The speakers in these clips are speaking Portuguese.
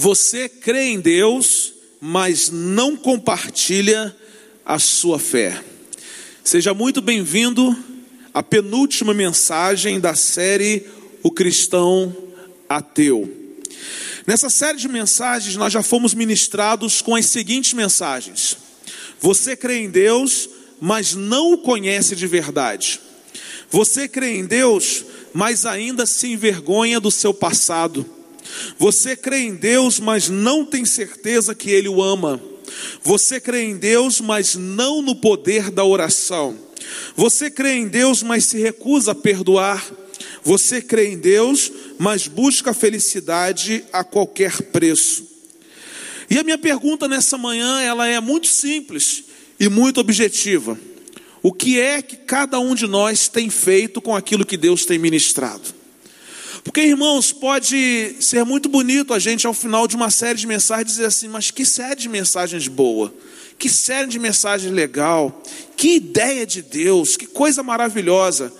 Você crê em Deus, mas não compartilha a sua fé. Seja muito bem-vindo à penúltima mensagem da série O Cristão Ateu. Nessa série de mensagens, nós já fomos ministrados com as seguintes mensagens: Você crê em Deus, mas não o conhece de verdade. Você crê em Deus, mas ainda se envergonha do seu passado. Você crê em Deus, mas não tem certeza que Ele o ama. Você crê em Deus, mas não no poder da oração. Você crê em Deus, mas se recusa a perdoar. Você crê em Deus, mas busca felicidade a qualquer preço. E a minha pergunta nessa manhã, ela é muito simples e muito objetiva. O que é que cada um de nós tem feito com aquilo que Deus tem ministrado? Porque, irmãos, pode ser muito bonito a gente, ao final de uma série de mensagens, dizer assim: mas que série de mensagens boa, que série de mensagens legal, que ideia de Deus, que coisa maravilhosa.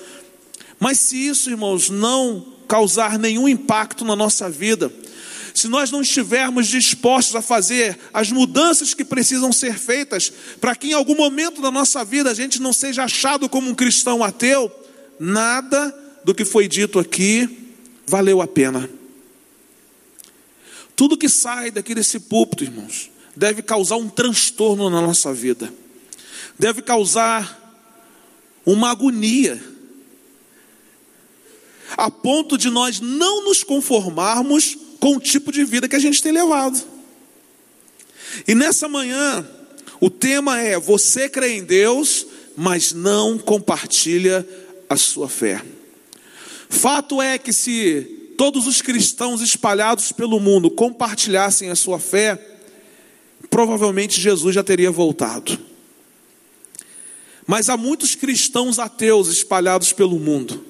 Mas se isso, irmãos, não causar nenhum impacto na nossa vida, se nós não estivermos dispostos a fazer as mudanças que precisam ser feitas, para que em algum momento da nossa vida a gente não seja achado como um cristão ateu, nada do que foi dito aqui valeu a pena. Tudo que sai daqui desse púlpito, irmãos, deve causar um transtorno na nossa vida, deve causar uma agonia, a ponto de nós não nos conformarmos com o tipo de vida que a gente tem levado. E nessa manhã, o tema é: você crê em Deus, mas não compartilha a sua fé. Fato é que se todos os cristãos espalhados pelo mundo compartilhassem a sua fé, provavelmente Jesus já teria voltado. Mas há muitos cristãos ateus espalhados pelo mundo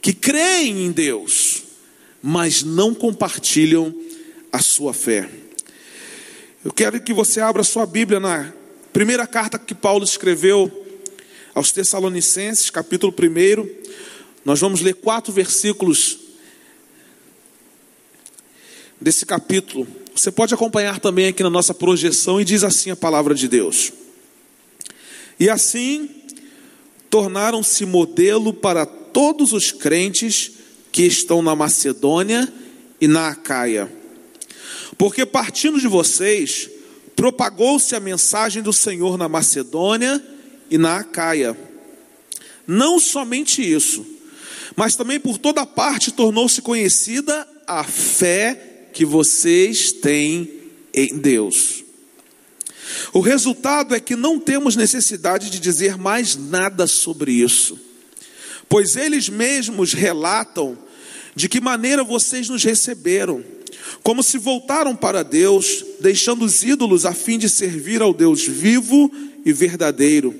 que creem em Deus, mas não compartilham a sua fé. Eu quero que você abra sua Bíblia na primeira carta que Paulo escreveu aos Tessalonicenses, capítulo 1. Nós vamos ler quatro versículos desse capítulo. Você pode acompanhar também aqui na nossa projeção e diz assim a palavra de Deus. E assim tornaram-se modelo para todos os crentes que estão na Macedônia e na Acaia. Porque partindo de vocês, propagou-se a mensagem do Senhor na Macedônia e na Acaia. Não somente isso, mas também por toda parte tornou-se conhecida a fé que vocês têm em Deus. O resultado é que não temos necessidade de dizer mais nada sobre isso, pois eles mesmos relatam de que maneira vocês nos receberam, como se voltaram para Deus, deixando os ídolos a fim de servir ao Deus vivo e verdadeiro,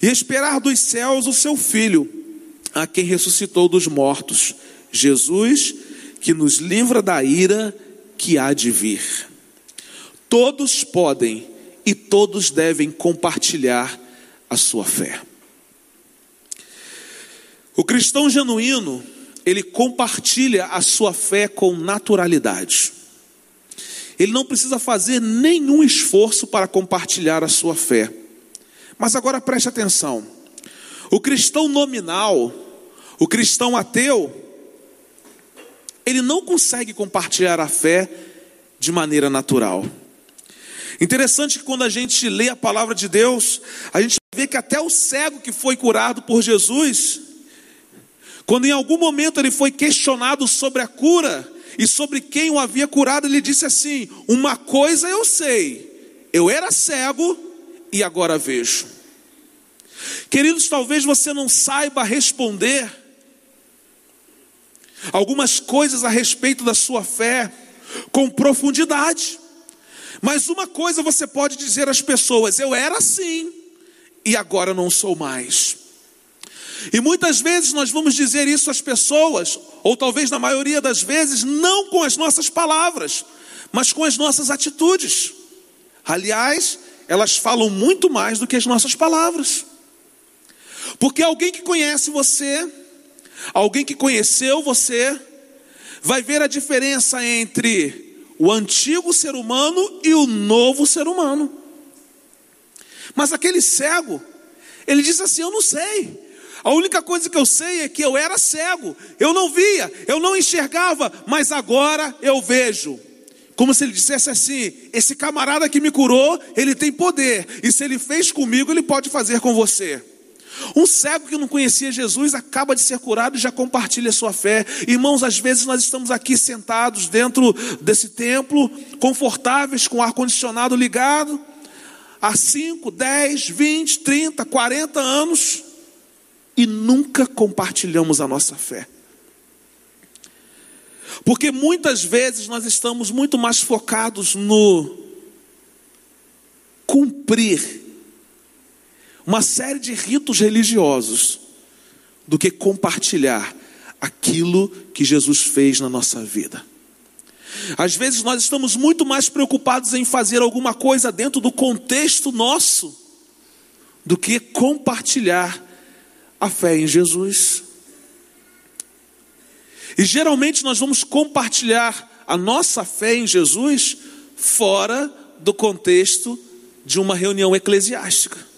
e esperar dos céus o seu Filho, a quem ressuscitou dos mortos, Jesus, que nos livra da ira que há de vir. Todos podem e todos devem compartilhar a sua fé. O cristão genuíno ele compartilha a sua fé com naturalidade. Ele não precisa fazer nenhum esforço para compartilhar a sua fé. Mas agora preste atenção: o cristão nominal, o cristão ateu, ele não consegue compartilhar a fé de maneira natural. Interessante que quando a gente lê a palavra de Deus, a gente vê que até o cego que foi curado por Jesus, quando em algum momento ele foi questionado sobre a cura e sobre quem o havia curado, ele disse assim: Uma coisa eu sei, eu era cego e agora vejo. Queridos, talvez você não saiba responder algumas coisas a respeito da sua fé com profundidade, mas uma coisa você pode dizer às pessoas: Eu era assim e agora não sou mais. E muitas vezes nós vamos dizer isso às pessoas, ou talvez na maioria das vezes, não com as nossas palavras, mas com as nossas atitudes. Aliás, elas falam muito mais do que as nossas palavras. Porque alguém que conhece você, alguém que conheceu você, vai ver a diferença entre o antigo ser humano e o novo ser humano. Mas aquele cego, ele disse assim: Eu não sei. A única coisa que eu sei é que eu era cego, eu não via, eu não enxergava, mas agora eu vejo. Como se ele dissesse assim: esse camarada que me curou, ele tem poder, e se ele fez comigo, ele pode fazer com você. Um cego que não conhecia Jesus acaba de ser curado e já compartilha sua fé. Irmãos, às vezes nós estamos aqui sentados dentro desse templo, confortáveis, com o ar-condicionado ligado, há 5, 10, 20, 30, 40 anos, e nunca compartilhamos a nossa fé. Porque muitas vezes nós estamos muito mais focados no cumprir uma série de ritos religiosos do que compartilhar aquilo que Jesus fez na nossa vida. Às vezes nós estamos muito mais preocupados em fazer alguma coisa dentro do contexto nosso do que compartilhar a fé em Jesus. E geralmente nós vamos compartilhar a nossa fé em Jesus fora do contexto de uma reunião eclesiástica.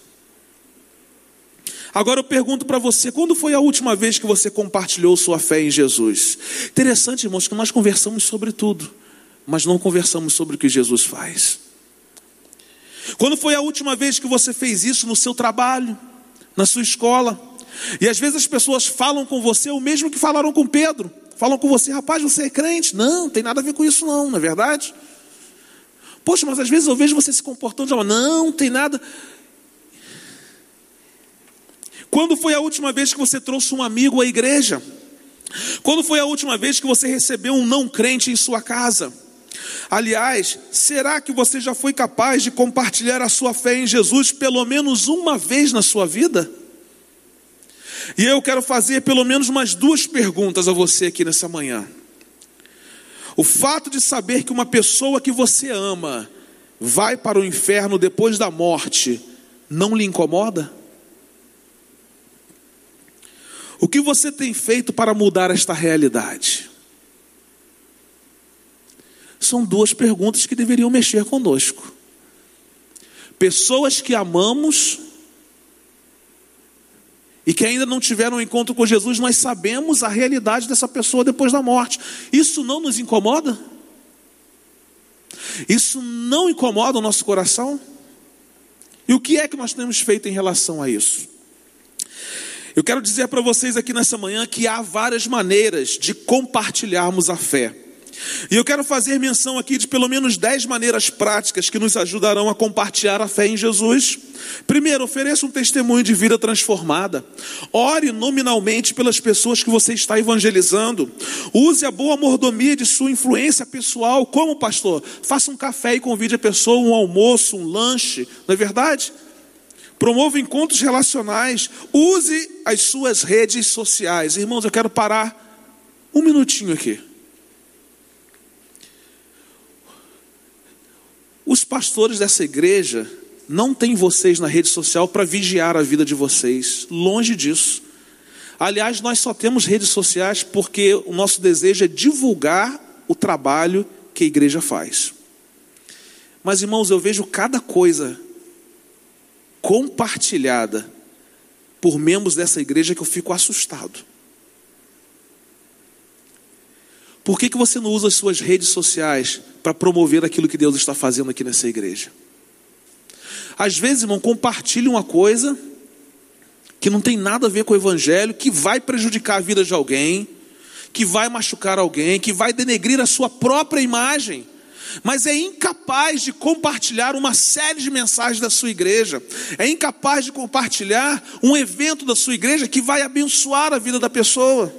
Agora eu pergunto para você, quando foi a última vez que você compartilhou sua fé em Jesus? Interessante, irmãos, que nós conversamos sobre tudo, mas não conversamos sobre o que Jesus faz. Quando foi a última vez que você fez isso no seu trabalho, na sua escola? E às vezes as pessoas falam com você o mesmo que falaram com Pedro. Falam com você, rapaz, você é crente? Não, tem nada a ver com isso, não, não é verdade? Poxa, mas às vezes eu vejo você se comportando de uma, não, tem nada. Quando foi a última vez que você trouxe um amigo à igreja? Quando foi a última vez que você recebeu um não crente em sua casa? Aliás, será que você já foi capaz de compartilhar a sua fé em Jesus pelo menos uma vez na sua vida? E eu quero fazer pelo menos umas duas perguntas a você aqui nessa manhã. O fato de saber que uma pessoa que você ama vai para o inferno depois da morte não lhe incomoda? O que você tem feito para mudar esta realidade? São duas perguntas que deveriam mexer conosco. Pessoas que amamos e que ainda não tiveram um encontro com Jesus, nós sabemos a realidade dessa pessoa depois da morte. Isso não nos incomoda? Isso não incomoda o nosso coração? E o que é que nós temos feito em relação a isso? Eu quero dizer para vocês aqui nessa manhã que há várias maneiras de compartilharmos a fé. E eu quero fazer menção aqui de pelo menos dez maneiras práticas que nos ajudarão a compartilhar a fé em Jesus. Primeiro, ofereça um testemunho de vida transformada. Ore nominalmente pelas pessoas que você está evangelizando. Use a boa mordomia de sua influência pessoal. Como pastor? Faça um café e convide a pessoa, um almoço, um lanche. Não é verdade? Promova encontros relacionais. Use as suas redes sociais. Irmãos, eu quero parar um minutinho aqui. Os pastores dessa igreja não têm vocês na rede social para vigiar a vida de vocês, longe disso. Aliás, nós só temos redes sociais porque o nosso desejo é divulgar o trabalho que a igreja faz. Mas, irmãos, eu vejo cada coisa compartilhada por membros dessa igreja que eu fico assustado. Por que, que você não usa as suas redes sociais para promover aquilo que Deus está fazendo aqui nessa igreja? Às vezes, irmão, compartilhe uma coisa que não tem nada a ver com o evangelho, que vai prejudicar a vida de alguém, que vai machucar alguém, que vai denegrir a sua própria imagem mas é incapaz de compartilhar uma série de mensagens da sua igreja, é incapaz de compartilhar um evento da sua igreja que vai abençoar a vida da pessoa.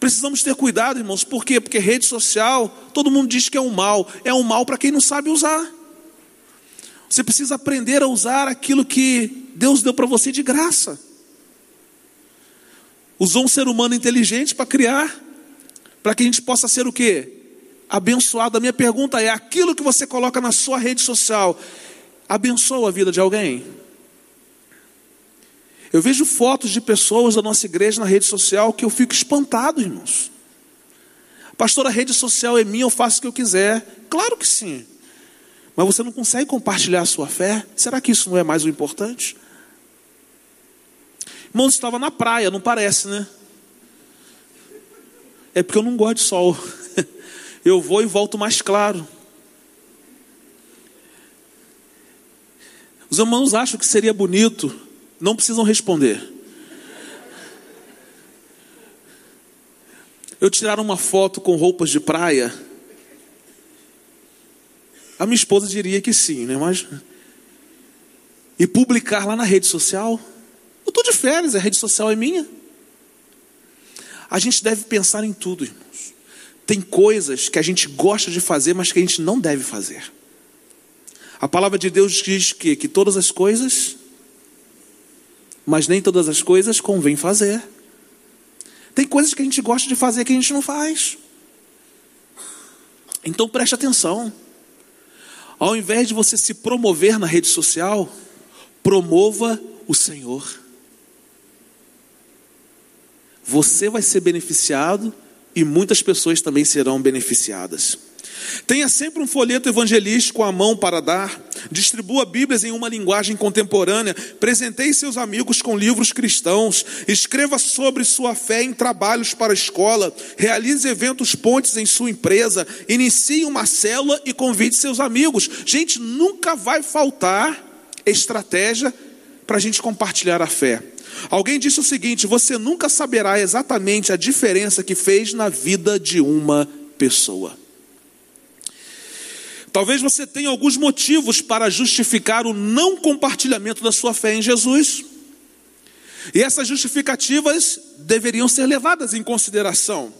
Precisamos ter cuidado, irmãos, por quê? Porque rede social, todo mundo diz que é um mal, é um mal para quem não sabe usar. Você precisa aprender a usar aquilo que Deus deu para você de graça. Usou um ser humano inteligente para criar, para que a gente possa ser o quê? Abençoado. A minha pergunta é: aquilo que você coloca na sua rede social abençoa a vida de alguém? Eu vejo fotos de pessoas da nossa igreja na rede social que eu fico espantado, irmãos. Pastor, a rede social é minha, eu faço o que eu quiser. Claro que sim. Mas você não consegue compartilhar a sua fé? Será que isso não é mais o importante? Irmãos, estava na praia, não parece, né? É porque eu não gosto de sol. Eu vou e volto mais claro. Os irmãos acham que seria bonito, não precisam responder. Eu tirar uma foto com roupas de praia. A minha esposa diria que sim, né? Mas e publicar lá na rede social? Eu estou de férias, a rede social é minha. A gente deve pensar em tudo, irmãos. Tem coisas que a gente gosta de fazer, mas que a gente não deve fazer. A palavra de Deus diz que, que todas as coisas, mas nem todas as coisas convém fazer. Tem coisas que a gente gosta de fazer que a gente não faz. Então preste atenção. Ao invés de você se promover na rede social, promova o Senhor. Você vai ser beneficiado e muitas pessoas também serão beneficiadas. Tenha sempre um folheto evangelístico à mão para dar. Distribua Bíblias em uma linguagem contemporânea. Presenteie seus amigos com livros cristãos. Escreva sobre sua fé em trabalhos para a escola. Realize eventos pontes em sua empresa. Inicie uma célula e convide seus amigos. Gente, nunca vai faltar estratégia para a gente compartilhar a fé. Alguém disse o seguinte: você nunca saberá exatamente a diferença que fez na vida de uma pessoa. Talvez você tenha alguns motivos para justificar o não compartilhamento da sua fé em Jesus. E essas justificativas deveriam ser levadas em consideração.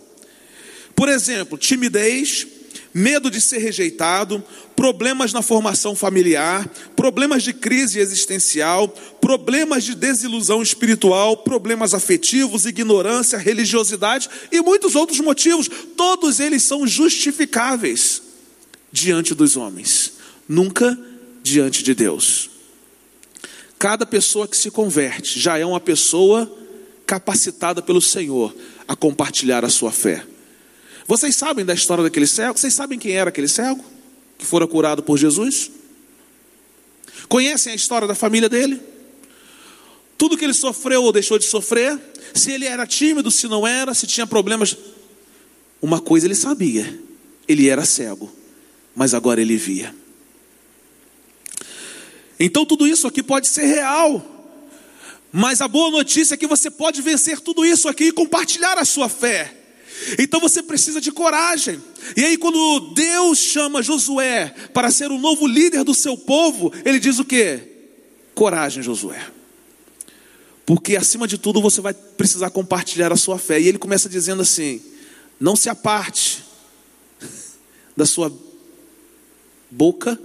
Por exemplo, timidez, medo de ser rejeitado, problemas na formação familiar, problemas de crise existencial, problemas de desilusão espiritual, problemas afetivos, ignorância, religiosidade e muitos outros motivos. Todos eles são justificáveis diante dos homens, nunca diante de Deus. Cada pessoa que se converte já é uma pessoa capacitada pelo Senhor a compartilhar a sua fé. Vocês sabem da história daquele cego? Vocês sabem quem era aquele cego que fora curado por Jesus? Conhecem a história da família dele? Tudo que ele sofreu ou deixou de sofrer? Se ele era tímido, se não era, se tinha problemas. Uma coisa ele sabia: ele era cego mas agora ele via. Então tudo isso aqui pode ser real. Mas a boa notícia é que você pode vencer tudo isso aqui e compartilhar a sua fé. Então você precisa de coragem. E aí, quando Deus chama Josué para ser o novo líder do seu povo, ele diz o que? Coragem, Josué. Porque acima de tudo você vai precisar compartilhar a sua fé. E ele começa dizendo assim: não se aparte da sua boca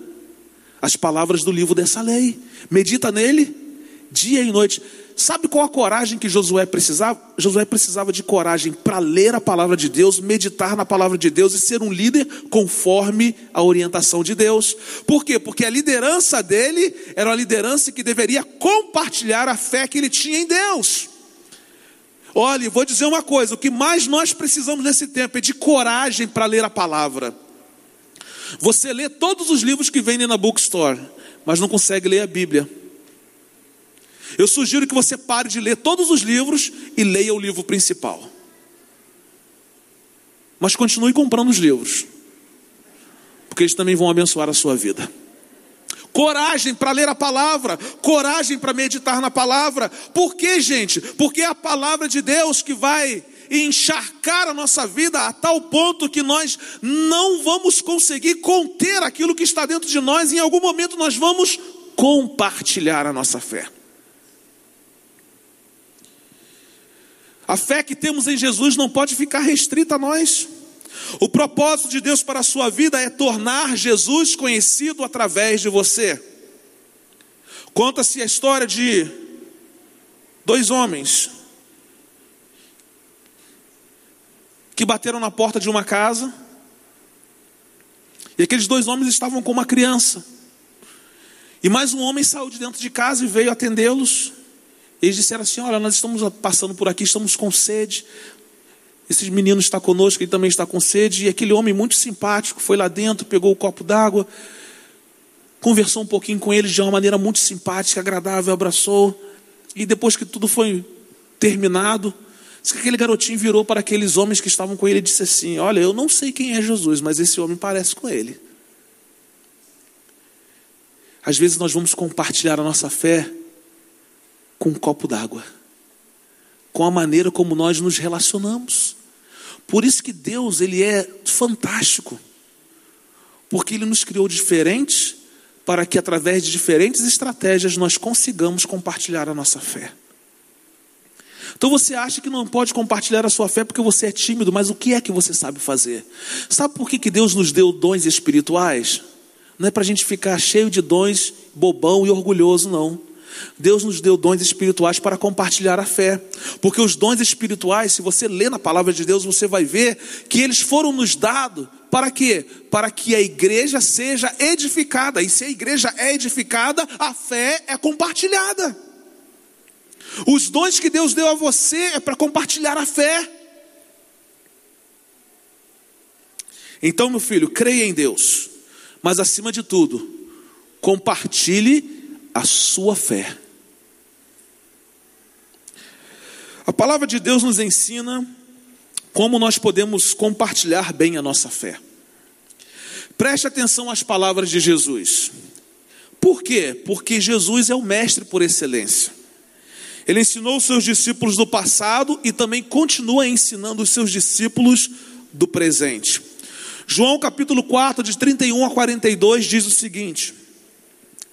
as palavras do livro dessa lei. Medita nele dia e noite. Sabe qual a coragem que Josué precisava? Josué precisava de coragem para ler a palavra de Deus, meditar na palavra de Deus e ser um líder conforme a orientação de Deus. Por quê? Porque a liderança dele era uma liderança que deveria compartilhar a fé que ele tinha em Deus. Olha, vou dizer uma coisa: o que mais nós precisamos nesse tempo é de coragem para ler a palavra. Você lê todos os livros que vendem na bookstore, mas não consegue ler a Bíblia. Eu sugiro que você pare de ler todos os livros e leia o livro principal. Mas continue comprando os livros, porque eles também vão abençoar a sua vida. Coragem para ler a palavra, coragem para meditar na palavra. Por quê, gente? Porque é a palavra de Deus que vai encharcar a nossa vida a tal ponto que nós não vamos conseguir conter aquilo que está dentro de nós, em algum momento nós vamos compartilhar a nossa fé. A fé que temos em Jesus não pode ficar restrita a nós. O propósito de Deus para a sua vida é tornar Jesus conhecido através de você. Conta-se a história de dois homens, que bateram na porta de uma casa. E aqueles dois homens estavam com uma criança. E mais um homem saiu de dentro de casa e veio atendê-los. Eles disseram assim: Olha, nós estamos passando por aqui, estamos com sede. Esse menino está conosco, ele também está com sede. E aquele homem muito simpático foi lá dentro, pegou o copo d'água, conversou um pouquinho com ele de uma maneira muito simpática, agradável, abraçou. E depois que tudo foi terminado, aquele garotinho virou para aqueles homens que estavam com ele e disse assim: Olha, eu não sei quem é Jesus, mas esse homem parece com ele. Às vezes nós vamos compartilhar a nossa fé com um copo d'água, com a maneira como nós nos relacionamos. Por isso que Deus, ele é fantástico. Porque ele nos criou diferentes para que através de diferentes estratégias nós consigamos compartilhar a nossa fé. Então você acha que não pode compartilhar a sua fé porque você é tímido, mas o que é que você sabe fazer? Sabe por que, que Deus nos deu dons espirituais? Não é para a gente ficar cheio de dons, bobão e orgulhoso, não. Deus nos deu dons espirituais para compartilhar a fé, porque os dons espirituais, se você ler na palavra de Deus, você vai ver que eles foram nos dados para quê? Para que a igreja seja edificada, e se a igreja é edificada, a fé é compartilhada. Os dons que Deus deu a você é para compartilhar a fé. Então, meu filho, creia em Deus, mas acima de tudo, compartilhe a sua fé. A palavra de Deus nos ensina como nós podemos compartilhar bem a nossa fé. Preste atenção às palavras de Jesus. Por quê? Porque Jesus é o mestre por excelência. Ele ensinou os seus discípulos do passado e também continua ensinando os seus discípulos do presente. João capítulo 4, de 31 a 42, diz o seguinte: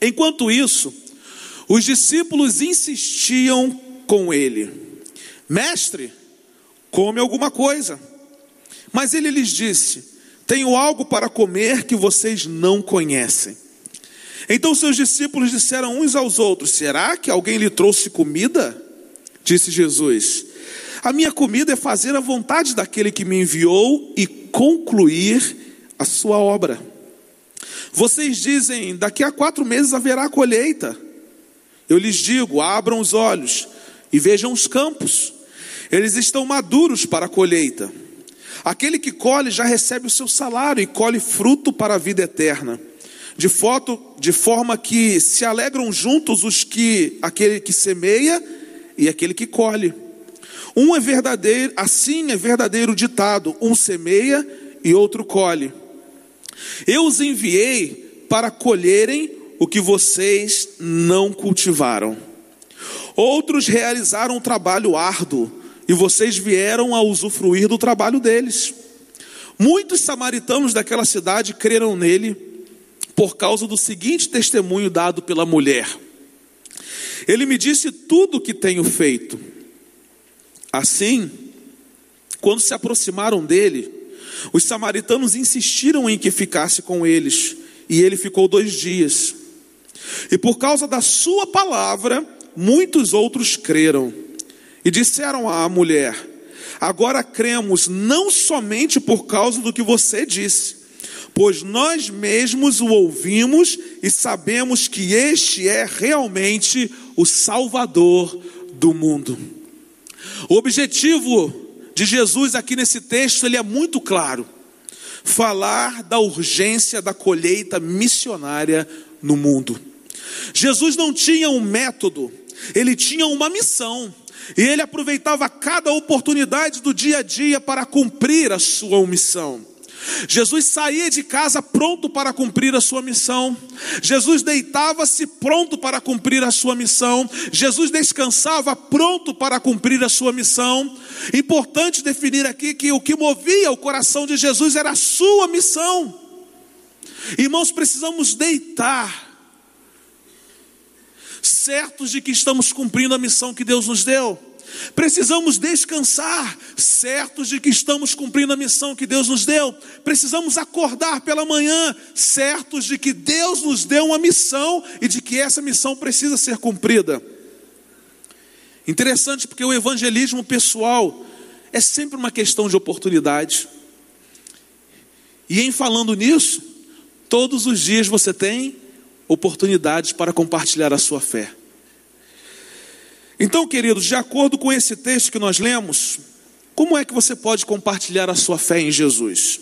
Enquanto isso, os discípulos insistiam com ele: Mestre, come alguma coisa. Mas ele lhes disse: Tenho algo para comer que vocês não conhecem. Então seus discípulos disseram uns aos outros: Será que alguém lhe trouxe comida? Disse Jesus: A minha comida é fazer a vontade daquele que me enviou e concluir a sua obra. Vocês dizem: Daqui a quatro meses haverá colheita. Eu lhes digo: abram os olhos e vejam os campos, eles estão maduros para a colheita. Aquele que colhe já recebe o seu salário e colhe fruto para a vida eterna de, foto, de forma que se alegram juntos os que aquele que semeia e aquele que colhe. Um é verdadeiro, assim é verdadeiro ditado: um semeia e outro colhe. Eu os enviei para colherem o que vocês não cultivaram. Outros realizaram um trabalho árduo e vocês vieram a usufruir do trabalho deles. Muitos samaritanos daquela cidade creram nele por causa do seguinte testemunho dado pela mulher: Ele me disse tudo o que tenho feito. Assim, quando se aproximaram dele, os samaritanos insistiram em que ficasse com eles, e ele ficou dois dias. E por causa da sua palavra, muitos outros creram. E disseram à mulher: Agora cremos não somente por causa do que você disse, pois nós mesmos o ouvimos e sabemos que este é realmente o Salvador do mundo. O objetivo de Jesus aqui nesse texto ele é muito claro: falar da urgência da colheita missionária no mundo. Jesus não tinha um método, ele tinha uma missão. E ele aproveitava cada oportunidade do dia a dia para cumprir a sua missão. Jesus saía de casa pronto para cumprir a sua missão. Jesus deitava-se pronto para cumprir a sua missão. Jesus descansava pronto para cumprir a sua missão. Importante definir aqui que o que movia o coração de Jesus era a sua missão. Irmãos, precisamos deitar, certos de que estamos cumprindo a missão que Deus nos deu. Precisamos descansar, certos de que estamos cumprindo a missão que Deus nos deu. Precisamos acordar pela manhã, certos de que Deus nos deu uma missão e de que essa missão precisa ser cumprida. Interessante porque o evangelismo pessoal é sempre uma questão de oportunidade. E em falando nisso, todos os dias você tem oportunidades para compartilhar a sua fé. Então, queridos, de acordo com esse texto que nós lemos, Como é que você pode compartilhar a sua fé em Jesus?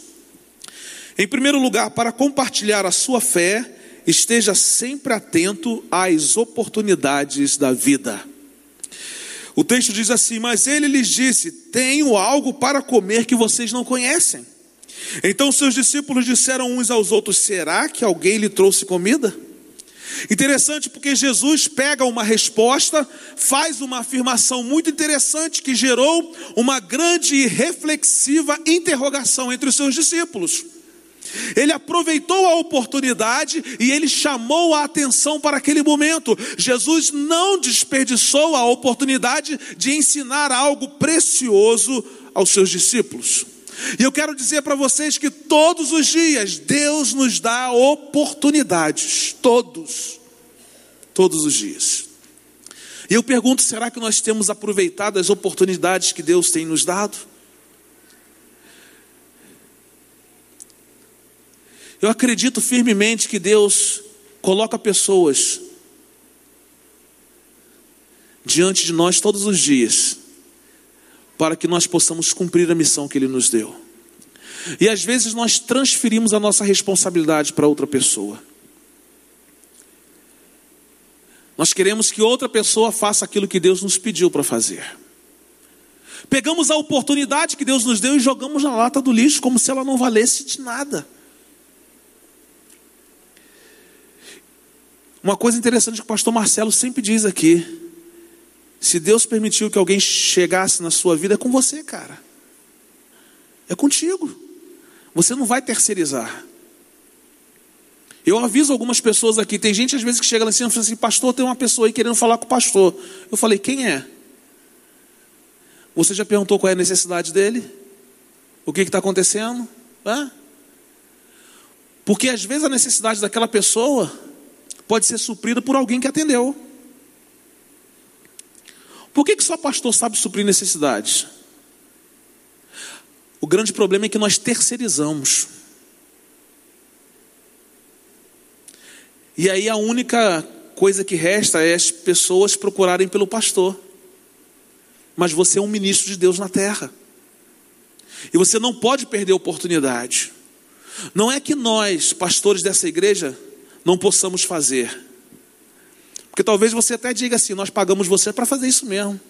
Em primeiro lugar, para compartilhar a sua fé, esteja sempre atento às oportunidades da vida. O texto diz assim: Mas ele lhes disse: Tenho algo para comer que vocês não conhecem. Então seus discípulos disseram uns aos outros: Será que alguém lhe trouxe comida? Interessante porque Jesus pega uma resposta, faz uma afirmação muito interessante que gerou uma grande e reflexiva interrogação entre os seus discípulos. Ele aproveitou a oportunidade e ele chamou a atenção para aquele momento. Jesus não desperdiçou a oportunidade de ensinar algo precioso aos seus discípulos. E eu quero dizer para vocês que todos os dias Deus nos dá oportunidades, todos, todos os dias. E eu pergunto: será que nós temos aproveitado as oportunidades que Deus tem nos dado? Eu acredito firmemente que Deus coloca pessoas diante de nós todos os dias para que nós possamos cumprir a missão que Ele nos deu. E às vezes nós transferimos a nossa responsabilidade para outra pessoa. Nós queremos que outra pessoa faça aquilo que Deus nos pediu para fazer. Pegamos a oportunidade que Deus nos deu e jogamos na lata do lixo como se ela não valesse de nada. Uma coisa interessante que o pastor Marcelo sempre diz aqui: se Deus permitiu que alguém chegasse na sua vida, é com você, cara. É contigo. Você não vai terceirizar. Eu aviso algumas pessoas aqui. Tem gente às vezes que chega lá assim e fala assim: Pastor, tem uma pessoa aí querendo falar com o pastor. Eu falei: Quem é? Você já perguntou qual é a necessidade dele? O que está acontecendo? Hã? Porque às vezes a necessidade daquela pessoa pode ser suprida por alguém que atendeu. Por que, que só pastor sabe suprir necessidades? O grande problema é que nós terceirizamos. E aí a única coisa que resta é as pessoas procurarem pelo pastor. Mas você é um ministro de Deus na terra. E você não pode perder a oportunidade. Não é que nós, pastores dessa igreja, não possamos fazer. Porque talvez você até diga assim: nós pagamos você para fazer isso mesmo.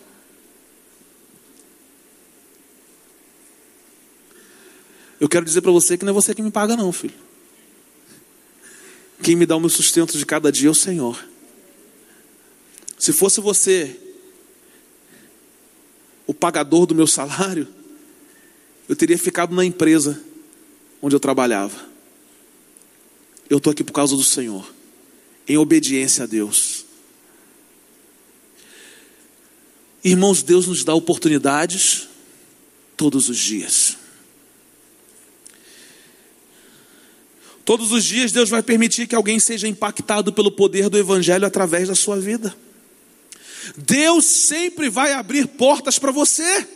Eu quero dizer para você que não é você que me paga, não, filho. Quem me dá o meu sustento de cada dia é o Senhor. Se fosse você o pagador do meu salário, eu teria ficado na empresa onde eu trabalhava. Eu estou aqui por causa do Senhor, em obediência a Deus. Irmãos, Deus nos dá oportunidades todos os dias. Todos os dias Deus vai permitir que alguém seja impactado pelo poder do Evangelho através da sua vida. Deus sempre vai abrir portas para você.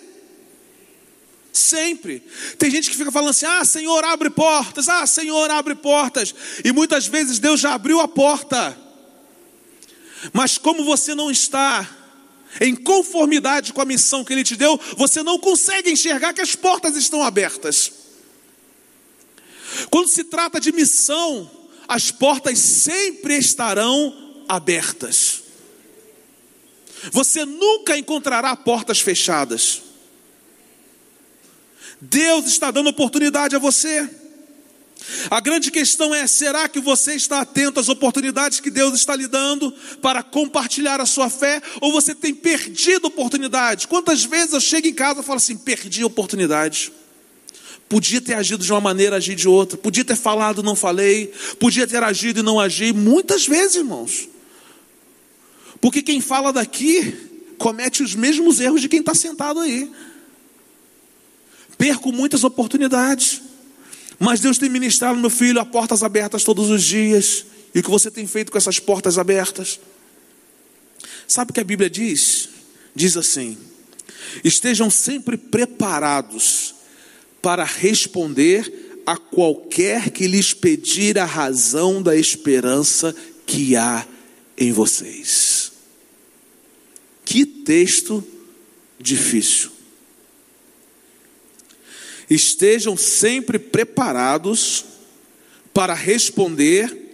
Sempre. Tem gente que fica falando assim: ah, Senhor, abre portas, ah, Senhor, abre portas. E muitas vezes Deus já abriu a porta. Mas como você não está em conformidade com a missão que Ele te deu, você não consegue enxergar que as portas estão abertas. Quando se trata de missão, as portas sempre estarão abertas. Você nunca encontrará portas fechadas. Deus está dando oportunidade a você. A grande questão é: será que você está atento às oportunidades que Deus está lhe dando para compartilhar a sua fé? Ou você tem perdido oportunidades? Quantas vezes eu chego em casa e falo assim: perdi oportunidade. Podia ter agido de uma maneira, agir de outra. Podia ter falado, não falei. Podia ter agido e não agi. Muitas vezes, irmãos. Porque quem fala daqui comete os mesmos erros de quem está sentado aí. Perco muitas oportunidades. Mas Deus tem ministrado, meu filho, a portas abertas todos os dias. E o que você tem feito com essas portas abertas? Sabe o que a Bíblia diz? Diz assim: estejam sempre preparados para responder a qualquer que lhes pedir a razão da esperança que há em vocês. Que texto difícil. Estejam sempre preparados para responder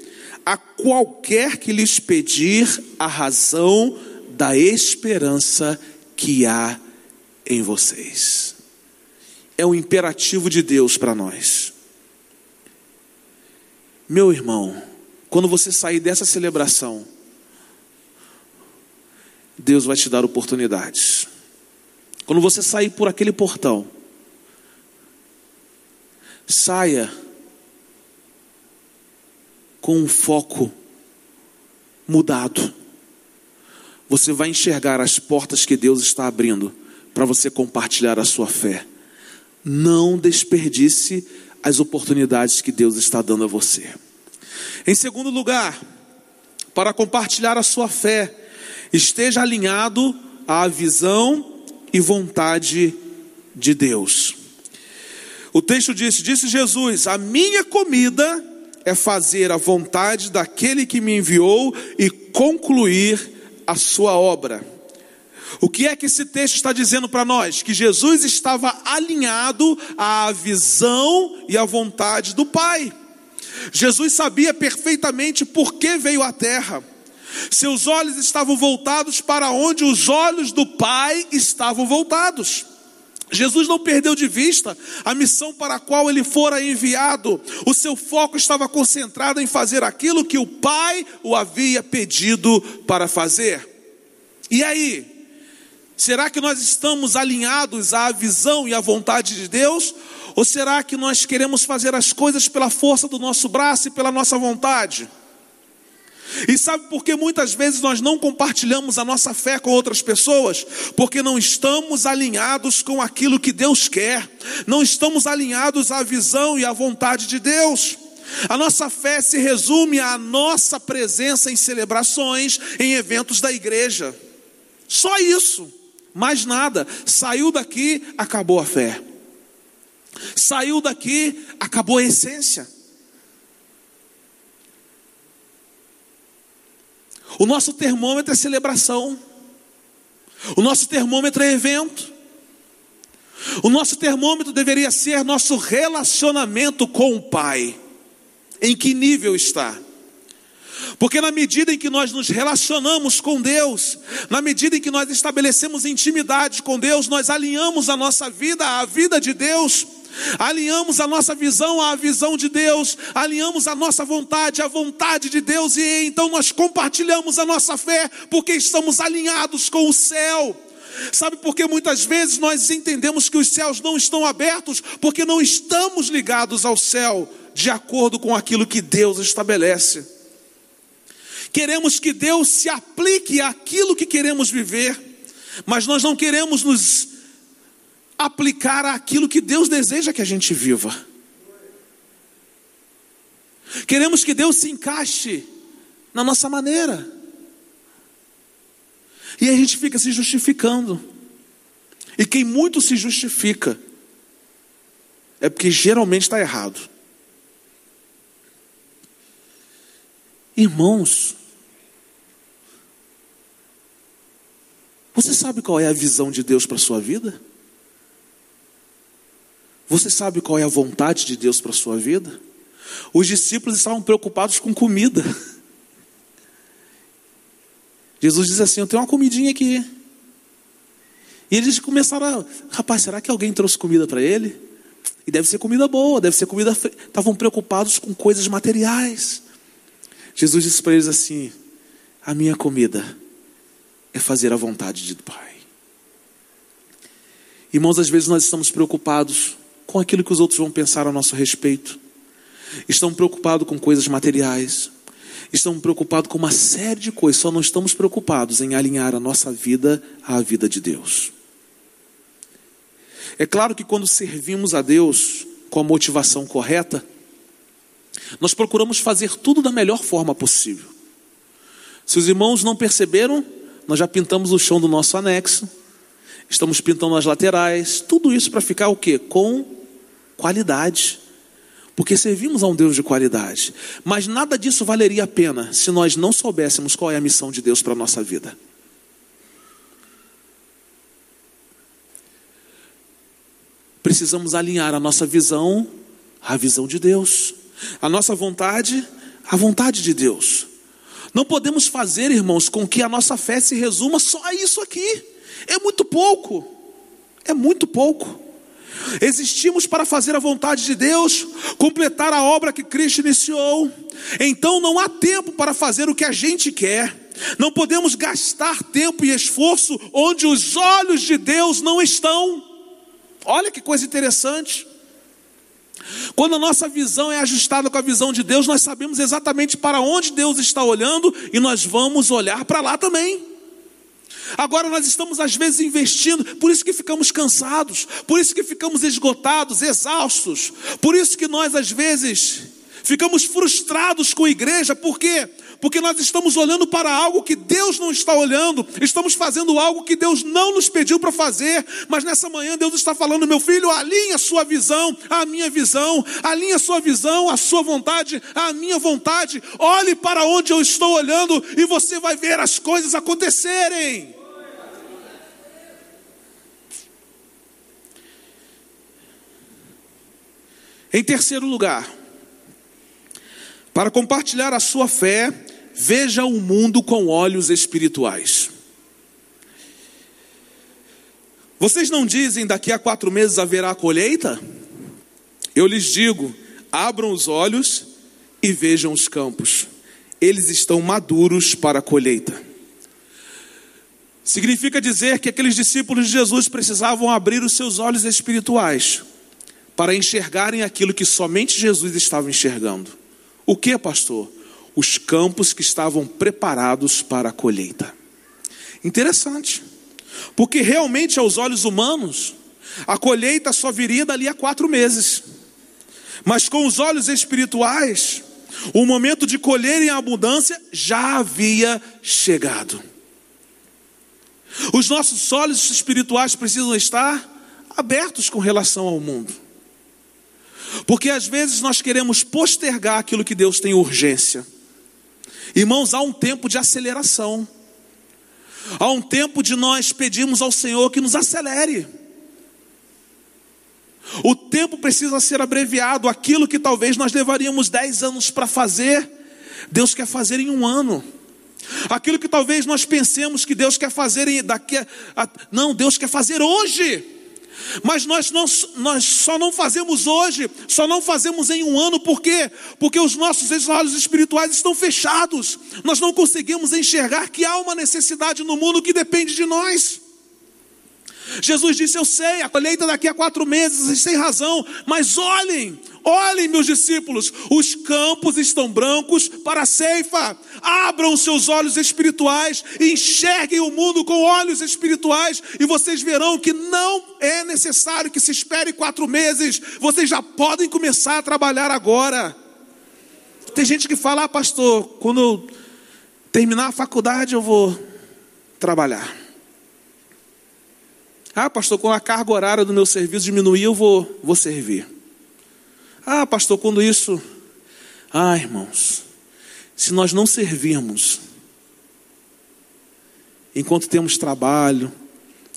a qualquer que lhes pedir a razão da esperança que há em vocês. É um imperativo de Deus para nós. Meu irmão, quando você sair dessa celebração, Deus vai te dar oportunidades. Quando você sair por aquele portão, saia com um foco mudado. Você vai enxergar as portas que Deus está abrindo para você compartilhar a sua fé. Não desperdice as oportunidades que Deus está dando a você. Em segundo lugar, para compartilhar a sua fé, esteja alinhado à visão e vontade de Deus. O texto disse: Disse Jesus: A minha comida é fazer a vontade daquele que me enviou e concluir a sua obra. O que é que esse texto está dizendo para nós? Que Jesus estava alinhado à visão e à vontade do Pai. Jesus sabia perfeitamente por que veio à terra. Seus olhos estavam voltados para onde os olhos do Pai estavam voltados. Jesus não perdeu de vista a missão para a qual ele fora enviado. O seu foco estava concentrado em fazer aquilo que o Pai o havia pedido para fazer. E aí? Será que nós estamos alinhados à visão e à vontade de Deus? Ou será que nós queremos fazer as coisas pela força do nosso braço e pela nossa vontade? E sabe por que muitas vezes nós não compartilhamos a nossa fé com outras pessoas? Porque não estamos alinhados com aquilo que Deus quer, não estamos alinhados à visão e à vontade de Deus. A nossa fé se resume à nossa presença em celebrações, em eventos da igreja. Só isso, mais nada. Saiu daqui, acabou a fé. Saiu daqui, acabou a essência. O nosso termômetro é celebração. O nosso termômetro é evento. O nosso termômetro deveria ser nosso relacionamento com o Pai. Em que nível está? Porque na medida em que nós nos relacionamos com Deus, na medida em que nós estabelecemos intimidade com Deus, nós alinhamos a nossa vida à vida de Deus alinhamos a nossa visão à visão de Deus, alinhamos a nossa vontade à vontade de Deus, e então nós compartilhamos a nossa fé, porque estamos alinhados com o céu. Sabe por que muitas vezes nós entendemos que os céus não estão abertos? Porque não estamos ligados ao céu de acordo com aquilo que Deus estabelece. Queremos que Deus se aplique àquilo que queremos viver, mas nós não queremos nos aplicar aquilo que Deus deseja que a gente viva. Queremos que Deus se encaixe na nossa maneira. E a gente fica se justificando. E quem muito se justifica é porque geralmente está errado. Irmãos, você sabe qual é a visão de Deus para a sua vida? Você sabe qual é a vontade de Deus para a sua vida? Os discípulos estavam preocupados com comida. Jesus diz assim: Eu tenho uma comidinha aqui. E eles começaram a, rapaz, será que alguém trouxe comida para ele? E deve ser comida boa, deve ser comida. Estavam preocupados com coisas materiais. Jesus disse para eles assim: A minha comida é fazer a vontade do Pai. Irmãos, às vezes nós estamos preocupados com aquilo que os outros vão pensar a nosso respeito. Estão preocupados com coisas materiais. Estão preocupados com uma série de coisas. Só não estamos preocupados em alinhar a nossa vida à vida de Deus. É claro que quando servimos a Deus com a motivação correta, nós procuramos fazer tudo da melhor forma possível. Se os irmãos não perceberam, nós já pintamos o chão do nosso anexo, estamos pintando as laterais, tudo isso para ficar o quê? Com qualidade. Porque servimos a um Deus de qualidade. Mas nada disso valeria a pena se nós não soubéssemos qual é a missão de Deus para a nossa vida. precisamos alinhar a nossa visão à visão de Deus, a nossa vontade à vontade de Deus. Não podemos fazer, irmãos, com que a nossa fé se resuma só a isso aqui. É muito pouco. É muito pouco. Existimos para fazer a vontade de Deus, completar a obra que Cristo iniciou. Então não há tempo para fazer o que a gente quer. Não podemos gastar tempo e esforço onde os olhos de Deus não estão. Olha que coisa interessante. Quando a nossa visão é ajustada com a visão de Deus, nós sabemos exatamente para onde Deus está olhando e nós vamos olhar para lá também. Agora nós estamos às vezes investindo, por isso que ficamos cansados, por isso que ficamos esgotados, exaustos, por isso que nós às vezes ficamos frustrados com a igreja, por quê? Porque nós estamos olhando para algo que Deus não está olhando, estamos fazendo algo que Deus não nos pediu para fazer, mas nessa manhã Deus está falando, meu filho, alinha sua visão à minha visão, alinha sua visão, a sua vontade à minha vontade, olhe para onde eu estou olhando e você vai ver as coisas acontecerem. Em terceiro lugar, para compartilhar a sua fé, veja o mundo com olhos espirituais. Vocês não dizem daqui a quatro meses haverá colheita? Eu lhes digo: abram os olhos e vejam os campos, eles estão maduros para a colheita. Significa dizer que aqueles discípulos de Jesus precisavam abrir os seus olhos espirituais para enxergarem aquilo que somente Jesus estava enxergando. O que, pastor? Os campos que estavam preparados para a colheita. Interessante, porque realmente, aos olhos humanos, a colheita só viria dali a quatro meses, mas com os olhos espirituais, o momento de colher em abundância já havia chegado. Os nossos olhos espirituais precisam estar abertos com relação ao mundo. Porque às vezes nós queremos postergar aquilo que Deus tem urgência. Irmãos, há um tempo de aceleração. Há um tempo de nós pedirmos ao Senhor que nos acelere. O tempo precisa ser abreviado. Aquilo que talvez nós levaríamos dez anos para fazer, Deus quer fazer em um ano. Aquilo que talvez nós pensemos que Deus quer fazer em, daqui a, a, não, Deus quer fazer hoje. Mas nós, não, nós só não fazemos hoje, só não fazemos em um ano, por quê? Porque os nossos olhos espirituais estão fechados, nós não conseguimos enxergar que há uma necessidade no mundo que depende de nós. Jesus disse: Eu sei, a colheita daqui a quatro meses, vocês têm razão, mas olhem, olhem, meus discípulos, os campos estão brancos para a ceifa. Abram seus olhos espirituais, enxerguem o mundo com olhos espirituais, e vocês verão que não é necessário que se espere quatro meses, vocês já podem começar a trabalhar agora. Tem gente que fala, ah, pastor, quando eu terminar a faculdade eu vou trabalhar. Ah, pastor, quando a carga horária do meu serviço diminuir, eu vou, vou servir. Ah, pastor, quando isso. Ah, irmãos, se nós não servirmos, enquanto temos trabalho,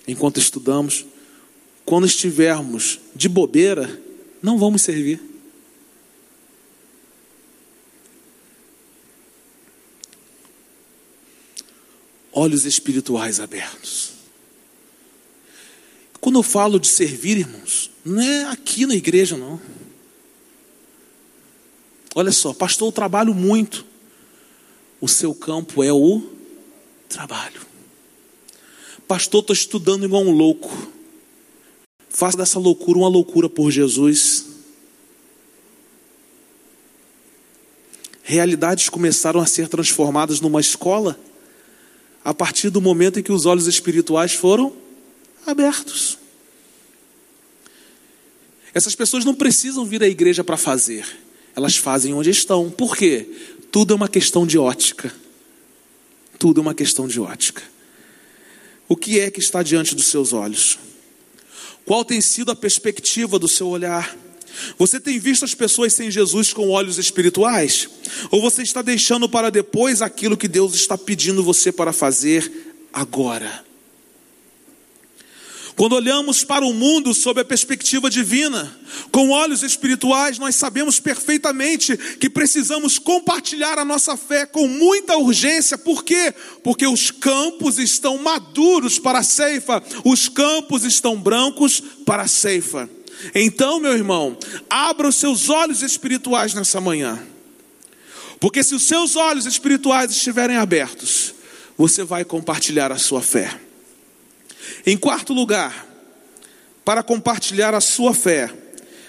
enquanto estudamos, quando estivermos de bobeira, não vamos servir. Olhos espirituais abertos. Quando eu falo de servir, irmãos, não é aqui na igreja, não. Olha só, pastor, eu trabalho muito. O seu campo é o trabalho. Pastor, estou estudando igual um louco. Faça dessa loucura uma loucura por Jesus. Realidades começaram a ser transformadas numa escola a partir do momento em que os olhos espirituais foram abertos. Essas pessoas não precisam vir à igreja para fazer, elas fazem onde estão. Por quê? Tudo é uma questão de ótica. Tudo é uma questão de ótica. O que é que está diante dos seus olhos? Qual tem sido a perspectiva do seu olhar? Você tem visto as pessoas sem Jesus com olhos espirituais? Ou você está deixando para depois aquilo que Deus está pedindo você para fazer agora? Quando olhamos para o mundo sob a perspectiva divina, com olhos espirituais, nós sabemos perfeitamente que precisamos compartilhar a nossa fé com muita urgência. Por quê? Porque os campos estão maduros para a ceifa, os campos estão brancos para a ceifa. Então, meu irmão, abra os seus olhos espirituais nessa manhã. Porque se os seus olhos espirituais estiverem abertos, você vai compartilhar a sua fé. Em quarto lugar, para compartilhar a sua fé,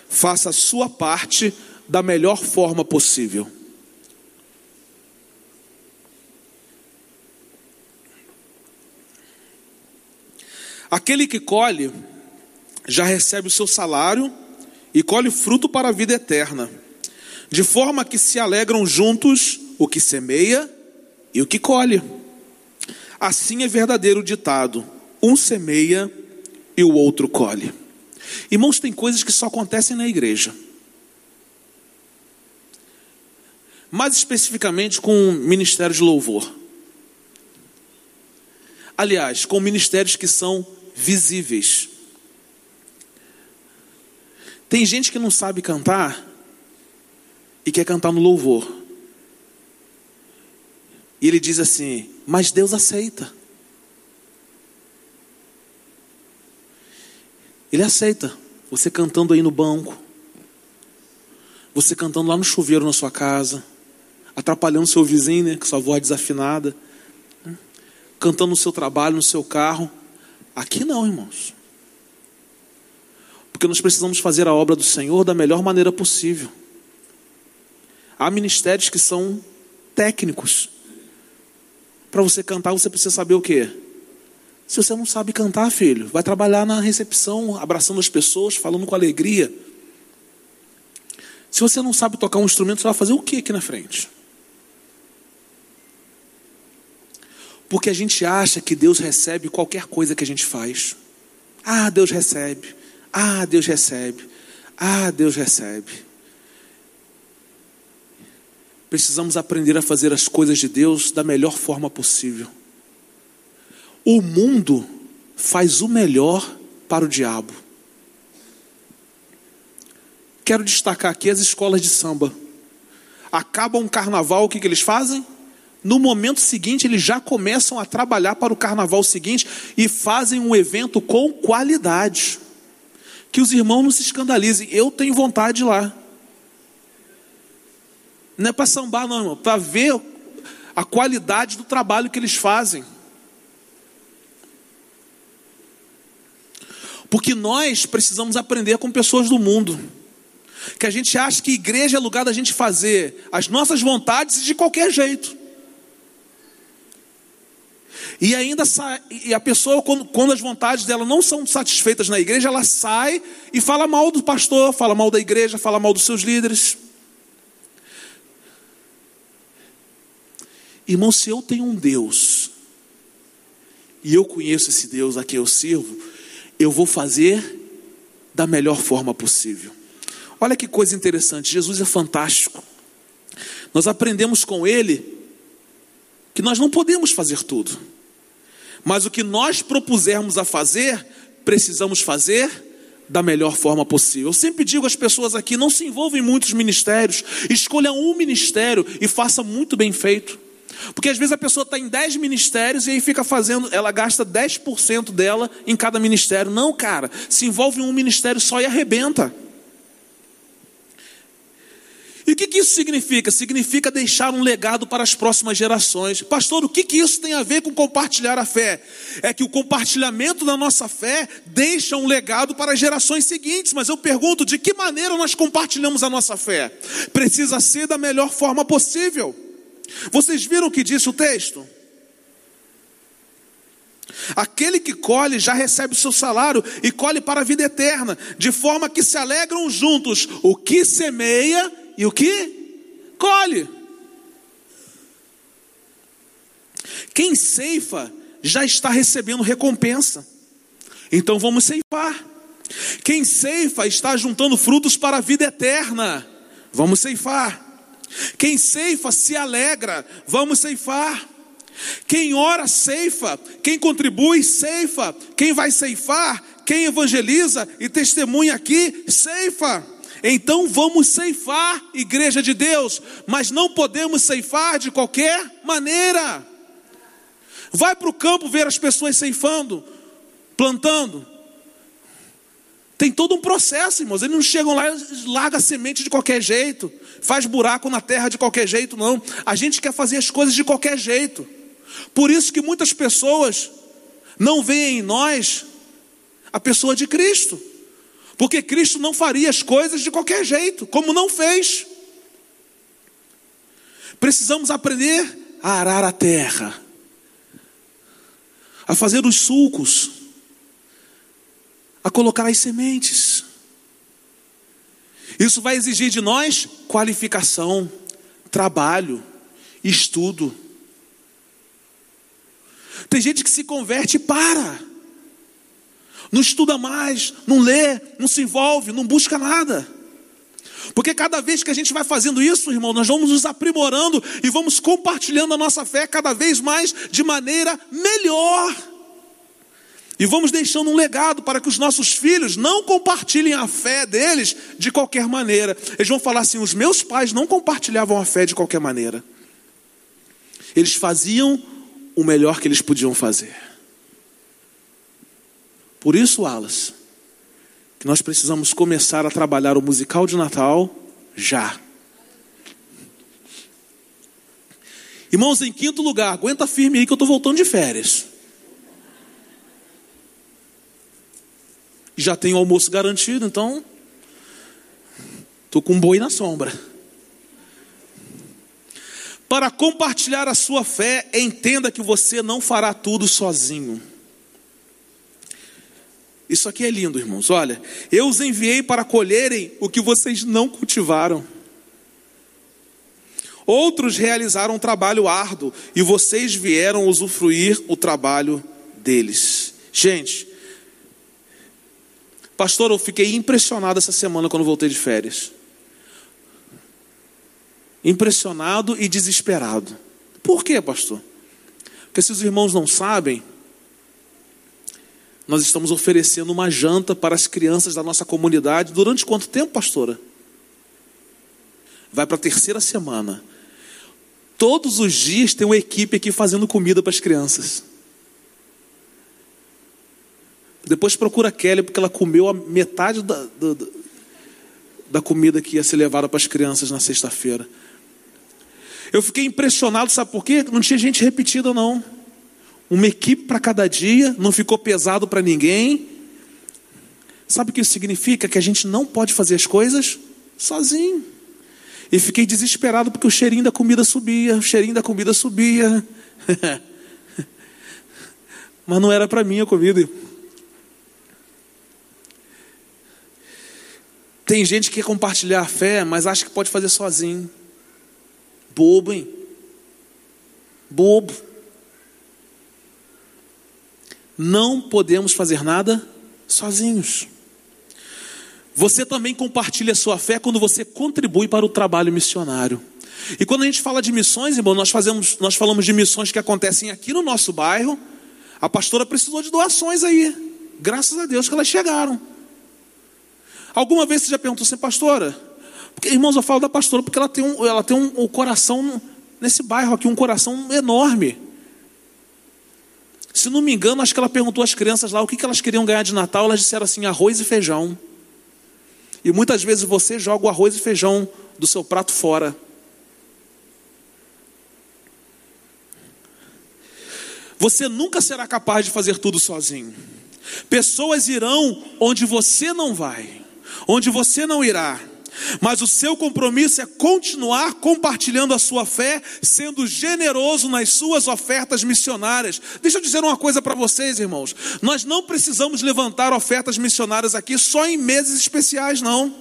faça a sua parte da melhor forma possível. Aquele que colhe já recebe o seu salário e colhe fruto para a vida eterna, de forma que se alegram juntos o que semeia e o que colhe. Assim é verdadeiro o ditado: um semeia e o outro colhe. Irmãos, tem coisas que só acontecem na igreja. Mais especificamente com o ministério de louvor. Aliás, com ministérios que são visíveis. Tem gente que não sabe cantar e quer cantar no louvor. E ele diz assim: Mas Deus aceita. Ele aceita você cantando aí no banco, você cantando lá no chuveiro na sua casa, atrapalhando seu vizinho, né, com sua voz desafinada, cantando no seu trabalho, no seu carro. Aqui não, irmãos. Porque nós precisamos fazer a obra do Senhor da melhor maneira possível. Há ministérios que são técnicos. Para você cantar, você precisa saber o quê? Se você não sabe cantar, filho, vai trabalhar na recepção, abraçando as pessoas, falando com alegria. Se você não sabe tocar um instrumento, você vai fazer o que aqui na frente? Porque a gente acha que Deus recebe qualquer coisa que a gente faz. Ah, Deus recebe. Ah, Deus recebe. Ah, Deus recebe. Precisamos aprender a fazer as coisas de Deus da melhor forma possível. O mundo faz o melhor para o diabo. Quero destacar aqui as escolas de samba. Acaba um carnaval, o que, que eles fazem? No momento seguinte, eles já começam a trabalhar para o carnaval seguinte e fazem um evento com qualidade. Que os irmãos não se escandalizem. Eu tenho vontade de ir lá. Não é para sambar, não, irmão. Para ver a qualidade do trabalho que eles fazem. Porque nós precisamos aprender com pessoas do mundo. Que a gente acha que igreja é lugar da gente fazer as nossas vontades de qualquer jeito. E ainda sai, e a pessoa, quando, quando, as vontades dela não são satisfeitas na igreja, ela sai e fala mal do pastor, fala mal da igreja, fala mal dos seus líderes. Irmão, se eu tenho um Deus, e eu conheço esse Deus a quem eu sirvo, eu vou fazer da melhor forma possível. Olha que coisa interessante, Jesus é fantástico. Nós aprendemos com ele que nós não podemos fazer tudo, mas o que nós propusermos a fazer, precisamos fazer da melhor forma possível. Eu sempre digo às pessoas aqui: não se envolvam em muitos ministérios, escolha um ministério e faça muito bem feito. Porque às vezes a pessoa está em 10 ministérios e aí fica fazendo, ela gasta 10% dela em cada ministério. Não, cara, se envolve em um ministério só e arrebenta. E o que, que isso significa? Significa deixar um legado para as próximas gerações. Pastor, o que, que isso tem a ver com compartilhar a fé? É que o compartilhamento da nossa fé deixa um legado para as gerações seguintes. Mas eu pergunto, de que maneira nós compartilhamos a nossa fé? Precisa ser da melhor forma possível. Vocês viram o que disse o texto? Aquele que colhe já recebe o seu salário e colhe para a vida eterna, de forma que se alegram juntos o que semeia e o que colhe. Quem ceifa já está recebendo recompensa, então vamos ceifar. Quem ceifa está juntando frutos para a vida eterna, vamos ceifar. Quem ceifa se alegra, vamos ceifar. Quem ora, ceifa. Quem contribui, ceifa. Quem vai ceifar, quem evangeliza e testemunha aqui, ceifa. Então vamos ceifar, igreja de Deus, mas não podemos ceifar de qualquer maneira. Vai para o campo ver as pessoas ceifando, plantando. Tem todo um processo, irmãos. Eles não chegam lá e largam a semente de qualquer jeito, faz buraco na terra de qualquer jeito, não. A gente quer fazer as coisas de qualquer jeito. Por isso que muitas pessoas não veem em nós a pessoa de Cristo. Porque Cristo não faria as coisas de qualquer jeito, como não fez. Precisamos aprender a arar a terra, a fazer os sulcos, a colocar as sementes. Isso vai exigir de nós qualificação, trabalho, estudo. Tem gente que se converte e para, não estuda mais, não lê, não se envolve, não busca nada. Porque cada vez que a gente vai fazendo isso, irmão, nós vamos nos aprimorando e vamos compartilhando a nossa fé cada vez mais de maneira melhor. E vamos deixando um legado para que os nossos filhos não compartilhem a fé deles de qualquer maneira. Eles vão falar assim: os meus pais não compartilhavam a fé de qualquer maneira. Eles faziam o melhor que eles podiam fazer. Por isso, Wallace, que nós precisamos começar a trabalhar o musical de Natal já. Irmãos, em quinto lugar, aguenta firme aí que eu estou voltando de férias. Já tenho almoço garantido, então estou com um boi na sombra. Para compartilhar a sua fé, entenda que você não fará tudo sozinho. Isso aqui é lindo, irmãos. Olha, eu os enviei para colherem o que vocês não cultivaram. Outros realizaram um trabalho árduo e vocês vieram usufruir o trabalho deles. Gente, pastor, eu fiquei impressionado essa semana quando voltei de férias. Impressionado e desesperado. Por quê, pastor? Porque se os irmãos não sabem, nós estamos oferecendo uma janta para as crianças da nossa comunidade. Durante quanto tempo, pastora? Vai para a terceira semana. Todos os dias tem uma equipe aqui fazendo comida para as crianças. Depois procura a Kelly, porque ela comeu a metade da, da, da comida que ia ser levada para as crianças na sexta-feira. Eu fiquei impressionado, sabe por quê? Não tinha gente repetida, não uma equipe para cada dia, não ficou pesado para ninguém. Sabe o que isso significa? Que a gente não pode fazer as coisas sozinho. E fiquei desesperado porque o cheirinho da comida subia, o cheirinho da comida subia. Mas não era para mim a comida. Tem gente que quer compartilhar a fé, mas acha que pode fazer sozinho. Bobo, hein? Bobo. Não podemos fazer nada sozinhos. Você também compartilha a sua fé quando você contribui para o trabalho missionário. E quando a gente fala de missões, irmão, nós, fazemos, nós falamos de missões que acontecem aqui no nosso bairro. A pastora precisou de doações aí. Graças a Deus que elas chegaram. Alguma vez você já perguntou assim, pastora? Porque, irmãos, eu falo da pastora porque ela tem um, ela tem um, um coração nesse bairro aqui, um coração enorme. Se não me engano, acho que ela perguntou às crianças lá o que elas queriam ganhar de Natal. Elas disseram assim: arroz e feijão. E muitas vezes você joga o arroz e feijão do seu prato fora. Você nunca será capaz de fazer tudo sozinho. Pessoas irão onde você não vai, onde você não irá. Mas o seu compromisso é continuar compartilhando a sua fé, sendo generoso nas suas ofertas missionárias. Deixa eu dizer uma coisa para vocês, irmãos. Nós não precisamos levantar ofertas missionárias aqui só em meses especiais, não.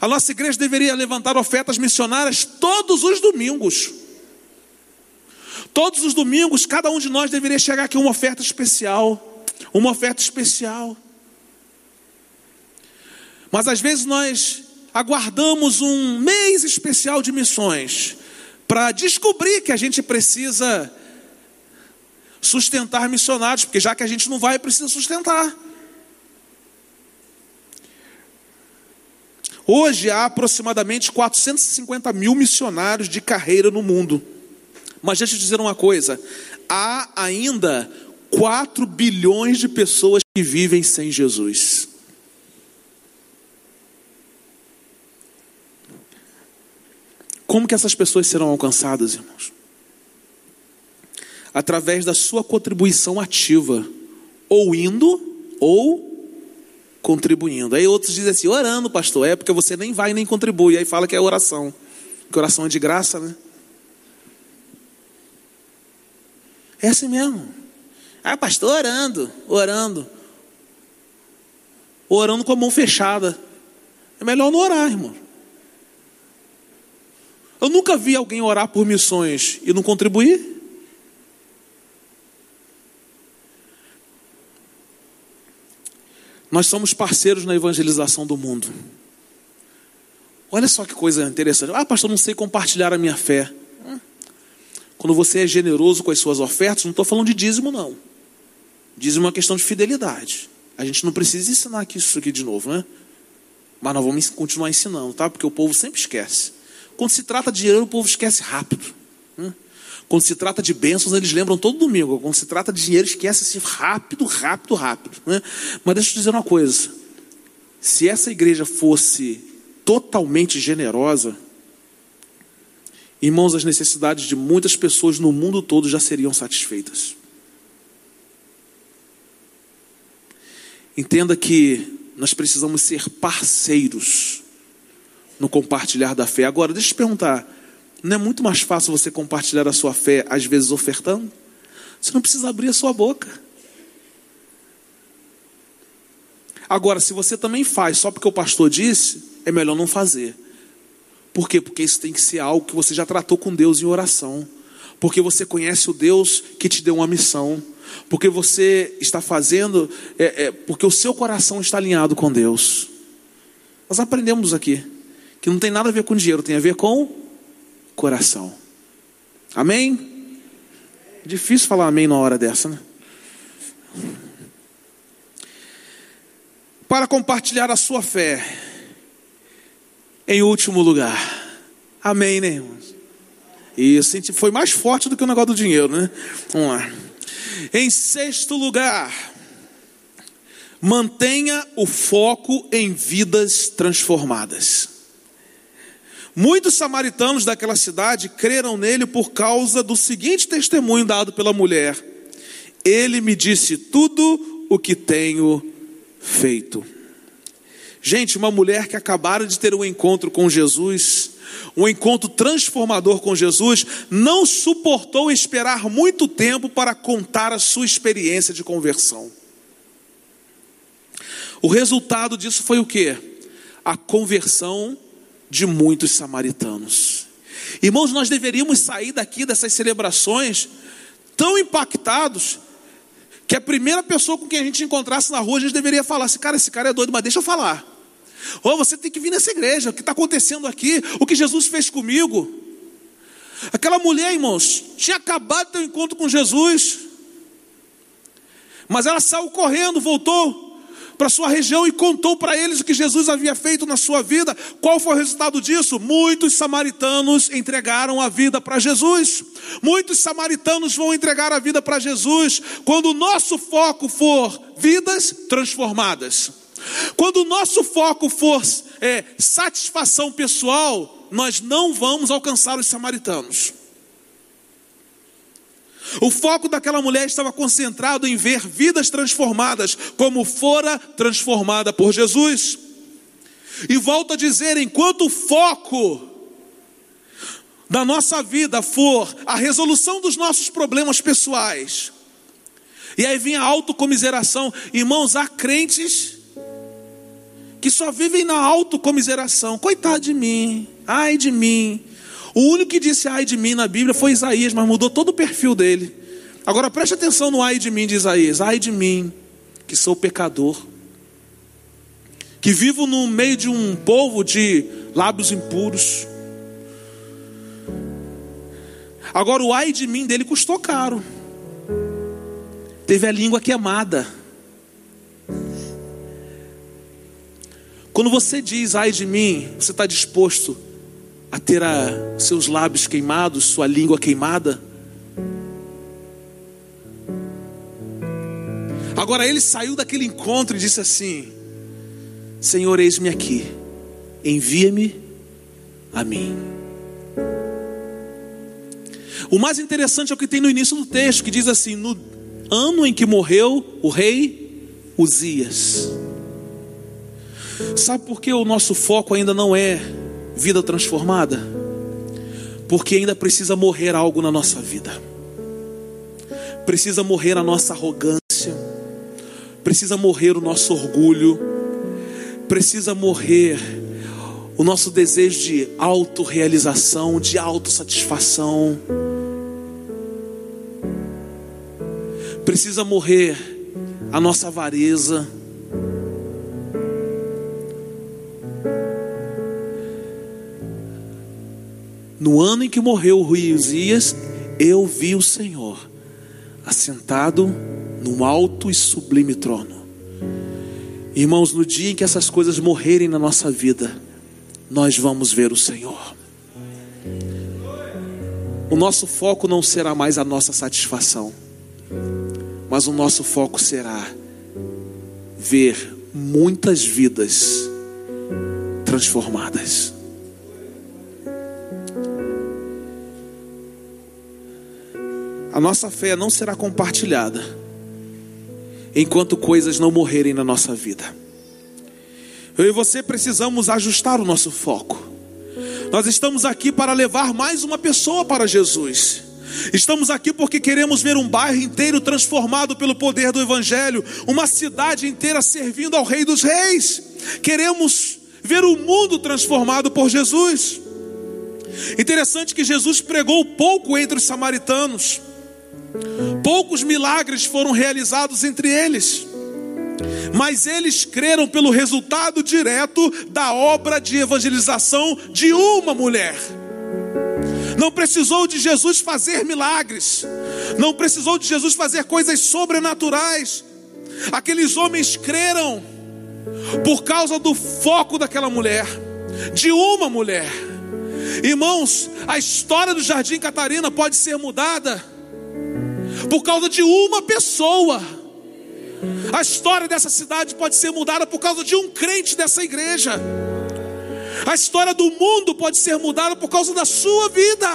A nossa igreja deveria levantar ofertas missionárias todos os domingos. Todos os domingos, cada um de nós deveria chegar aqui uma oferta especial. Uma oferta especial. Mas às vezes nós aguardamos um mês especial de missões para descobrir que a gente precisa sustentar missionários, porque já que a gente não vai, precisa sustentar. Hoje há aproximadamente 450 mil missionários de carreira no mundo. Mas deixa eu dizer uma coisa: há ainda 4 bilhões de pessoas que vivem sem Jesus. Como que essas pessoas serão alcançadas, irmãos? Através da sua contribuição ativa, ou indo, ou contribuindo. Aí outros dizem assim, orando, pastor, é porque você nem vai nem contribui. Aí fala que é oração. Que oração é de graça, né? É assim mesmo. Ah, pastor, orando, orando. Orando com a mão fechada. É melhor não orar, irmão. Eu nunca vi alguém orar por missões e não contribuir. Nós somos parceiros na evangelização do mundo. Olha só que coisa interessante. Ah, pastor, não sei compartilhar a minha fé. Quando você é generoso com as suas ofertas, não estou falando de dízimo, não. Dízimo é uma questão de fidelidade. A gente não precisa ensinar aqui isso aqui de novo, né? Mas nós vamos continuar ensinando, tá? Porque o povo sempre esquece. Quando se trata de dinheiro, o povo esquece rápido. Né? Quando se trata de bênçãos, eles lembram todo domingo. Quando se trata de dinheiro, esquece-se rápido, rápido, rápido. Né? Mas deixa eu te dizer uma coisa: se essa igreja fosse totalmente generosa, irmãos, as necessidades de muitas pessoas no mundo todo já seriam satisfeitas. Entenda que nós precisamos ser parceiros no compartilhar da fé. Agora, deixa eu te perguntar: não é muito mais fácil você compartilhar a sua fé, às vezes ofertando? Você não precisa abrir a sua boca. Agora, se você também faz só porque o pastor disse, é melhor não fazer. Por quê? Porque isso tem que ser algo que você já tratou com Deus em oração. Porque você conhece o Deus que te deu uma missão. Porque você está fazendo, é, é, porque o seu coração está alinhado com Deus. Nós aprendemos aqui que não tem nada a ver com dinheiro, tem a ver com coração. Amém? Difícil falar amém na hora dessa, né? Para compartilhar a sua fé, em último lugar. Amém, né, irmãos? Isso, foi mais forte do que o negócio do dinheiro, né? Vamos lá. Em sexto lugar, mantenha o foco em vidas transformadas. Muitos samaritanos daquela cidade creram nele por causa do seguinte testemunho dado pela mulher: Ele me disse tudo o que tenho feito. Gente, uma mulher que acabara de ter um encontro com Jesus, um encontro transformador com Jesus, não suportou esperar muito tempo para contar a sua experiência de conversão. O resultado disso foi o que? A conversão de muitos samaritanos. Irmãos, nós deveríamos sair daqui dessas celebrações tão impactados que a primeira pessoa com quem a gente encontrasse na rua, a gente deveria falar assim: cara, esse cara é doido, mas deixa eu falar. Ou você tem que vir nessa igreja, o que está acontecendo aqui, o que Jesus fez comigo. Aquela mulher, irmãos, tinha acabado de ter um encontro com Jesus, mas ela saiu correndo, voltou, para sua região e contou para eles o que Jesus havia feito na sua vida. Qual foi o resultado disso? Muitos samaritanos entregaram a vida para Jesus. Muitos samaritanos vão entregar a vida para Jesus quando o nosso foco for vidas transformadas. Quando o nosso foco for é, satisfação pessoal, nós não vamos alcançar os samaritanos. O foco daquela mulher estava concentrado em ver vidas transformadas, como fora transformada por Jesus. E volto a dizer: enquanto o foco da nossa vida for a resolução dos nossos problemas pessoais, e aí vem a autocomiseração, irmãos, há crentes que só vivem na autocomiseração, coitado de mim, ai de mim, o único que disse ai de mim na Bíblia foi Isaías, mas mudou todo o perfil dele. Agora preste atenção no ai de mim de Isaías. Ai de mim, que sou pecador, que vivo no meio de um povo de lábios impuros. Agora o ai de mim dele custou caro. Teve a língua queimada. Quando você diz ai de mim, você está disposto a ter a, seus lábios queimados, sua língua queimada? Agora ele saiu daquele encontro e disse assim: Senhor, eis-me aqui, envia-me a mim. O mais interessante é o que tem no início do texto, que diz assim: No ano em que morreu o rei Uzias. Sabe por que o nosso foco ainda não é vida transformada? Porque ainda precisa morrer algo na nossa vida. Precisa morrer a nossa arrogância, precisa morrer o nosso orgulho, precisa morrer o nosso desejo de autorrealização, de autossatisfação. Precisa morrer a nossa avareza. No ano em que morreu o rei Uzias, eu vi o Senhor assentado num alto e sublime trono. Irmãos, no dia em que essas coisas morrerem na nossa vida, nós vamos ver o Senhor. O nosso foco não será mais a nossa satisfação, mas o nosso foco será ver muitas vidas transformadas. A nossa fé não será compartilhada enquanto coisas não morrerem na nossa vida. Eu e você precisamos ajustar o nosso foco. Nós estamos aqui para levar mais uma pessoa para Jesus. Estamos aqui porque queremos ver um bairro inteiro transformado pelo poder do Evangelho, uma cidade inteira servindo ao Rei dos Reis. Queremos ver o mundo transformado por Jesus. Interessante que Jesus pregou pouco entre os samaritanos, poucos milagres foram realizados entre eles mas eles creram pelo resultado direto da obra de evangelização de uma mulher. Não precisou de Jesus fazer milagres, não precisou de Jesus fazer coisas sobrenaturais. Aqueles homens creram por causa do foco daquela mulher, de uma mulher. Irmãos, a história do Jardim Catarina pode ser mudada por causa de uma pessoa. A história dessa cidade pode ser mudada por causa de um crente dessa igreja. A história do mundo pode ser mudada por causa da sua vida.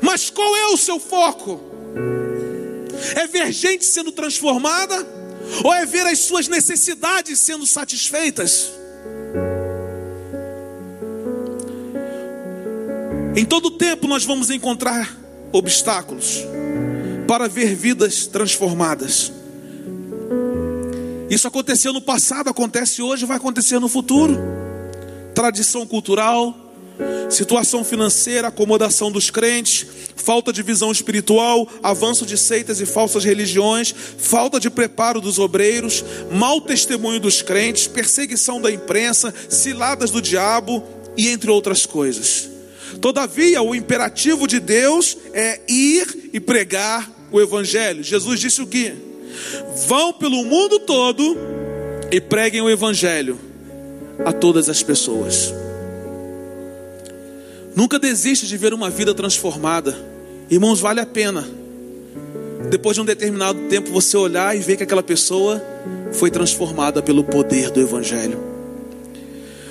Mas qual é o seu foco? É ver gente sendo transformada? Ou é ver as suas necessidades sendo satisfeitas? Em todo tempo nós vamos encontrar obstáculos para ver vidas transformadas. Isso aconteceu no passado, acontece hoje, vai acontecer no futuro. Tradição cultural, situação financeira, acomodação dos crentes, falta de visão espiritual, avanço de seitas e falsas religiões, falta de preparo dos obreiros, mau testemunho dos crentes, perseguição da imprensa, ciladas do diabo e entre outras coisas. Todavia, o imperativo de Deus é ir e pregar o evangelho. Jesus disse o que? Vão pelo mundo todo e preguem o Evangelho a todas as pessoas. Nunca desiste de ver uma vida transformada. Irmãos, vale a pena. Depois de um determinado tempo, você olhar e ver que aquela pessoa foi transformada pelo poder do Evangelho.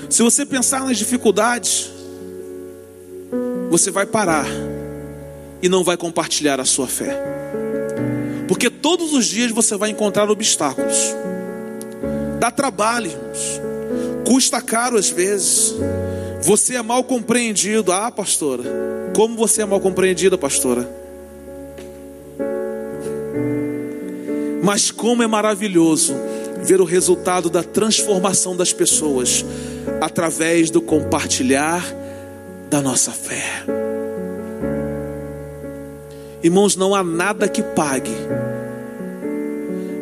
Se você pensar nas dificuldades, você vai parar e não vai compartilhar a sua fé. Porque todos os dias você vai encontrar obstáculos. Dá trabalho. Custa caro às vezes. Você é mal compreendido. Ah, pastora. Como você é mal compreendida, pastora? Mas como é maravilhoso ver o resultado da transformação das pessoas através do compartilhar da nossa fé. Irmãos, não há nada que pague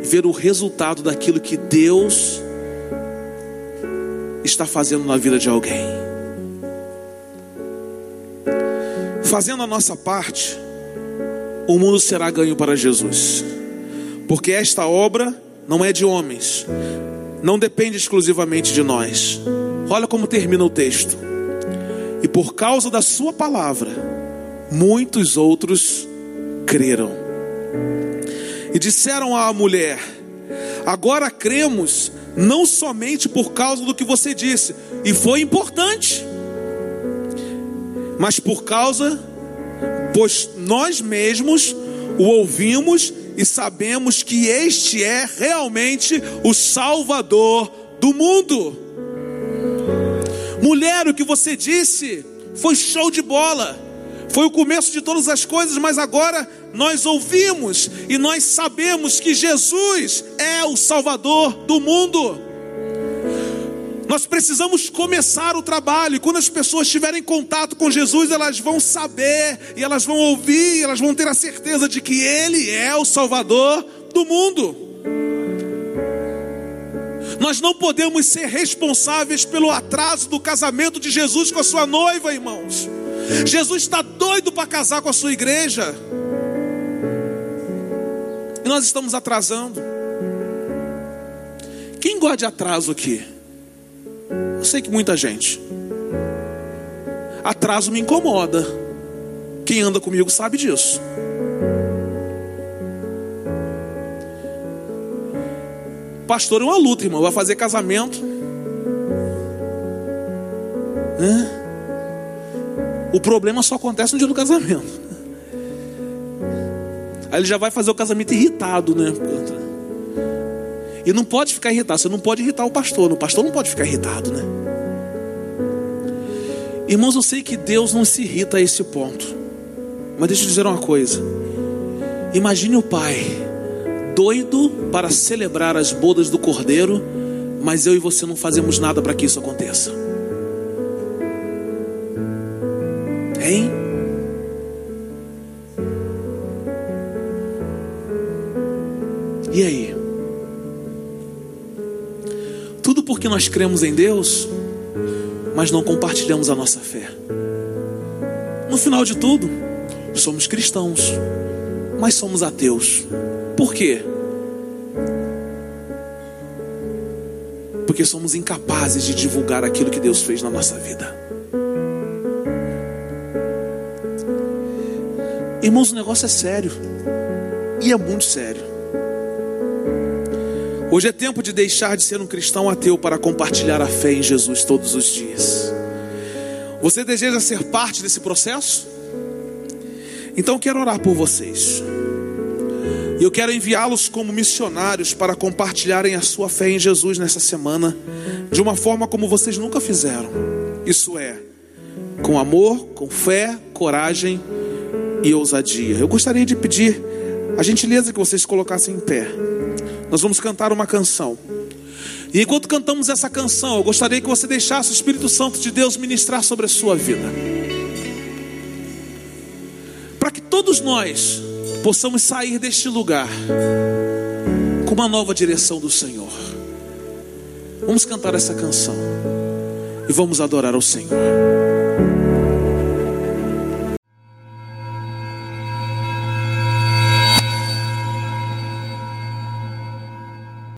ver o resultado daquilo que Deus está fazendo na vida de alguém. Fazendo a nossa parte, o mundo será ganho para Jesus, porque esta obra não é de homens, não depende exclusivamente de nós. Olha como termina o texto. E por causa da Sua palavra, muitos outros creram. E disseram à mulher: Agora cremos, não somente por causa do que você disse, e foi importante, mas por causa, pois nós mesmos o ouvimos e sabemos que este é realmente o Salvador do mundo. Mulher, o que você disse foi show de bola, foi o começo de todas as coisas, mas agora nós ouvimos e nós sabemos que Jesus é o Salvador do mundo. Nós precisamos começar o trabalho, e quando as pessoas estiverem contato com Jesus, elas vão saber, e elas vão ouvir, e elas vão ter a certeza de que Ele é o Salvador do mundo. Nós não podemos ser responsáveis pelo atraso do casamento de Jesus com a sua noiva, irmãos. Jesus está doido para casar com a sua igreja, e nós estamos atrasando. Quem gosta de atraso aqui? Eu sei que muita gente. Atraso me incomoda. Quem anda comigo sabe disso. Pastor é uma luta, irmão. Vai fazer casamento. O problema só acontece no dia do casamento. Aí ele já vai fazer o casamento irritado, né? E não pode ficar irritado. Você não pode irritar o pastor. O pastor não pode ficar irritado, né? Irmãos, eu sei que Deus não se irrita a esse ponto. Mas deixa eu dizer uma coisa. Imagine o pai doido para celebrar as bodas do cordeiro, mas eu e você não fazemos nada para que isso aconteça. E aí? porque nós cremos em Deus, mas não compartilhamos a nossa fé. No final de tudo, somos cristãos, mas somos ateus. Por quê? Porque somos incapazes de divulgar aquilo que Deus fez na nossa vida. Irmãos, o negócio é sério. E é muito sério. Hoje é tempo de deixar de ser um cristão ateu para compartilhar a fé em Jesus todos os dias. Você deseja ser parte desse processo? Então quero orar por vocês. E eu quero enviá-los como missionários para compartilharem a sua fé em Jesus nessa semana, de uma forma como vocês nunca fizeram. Isso é, com amor, com fé, coragem e ousadia. Eu gostaria de pedir a gentileza que vocês colocassem em pé. Nós vamos cantar uma canção. E enquanto cantamos essa canção, eu gostaria que você deixasse o Espírito Santo de Deus ministrar sobre a sua vida. Para que todos nós possamos sair deste lugar com uma nova direção do Senhor. Vamos cantar essa canção e vamos adorar ao Senhor.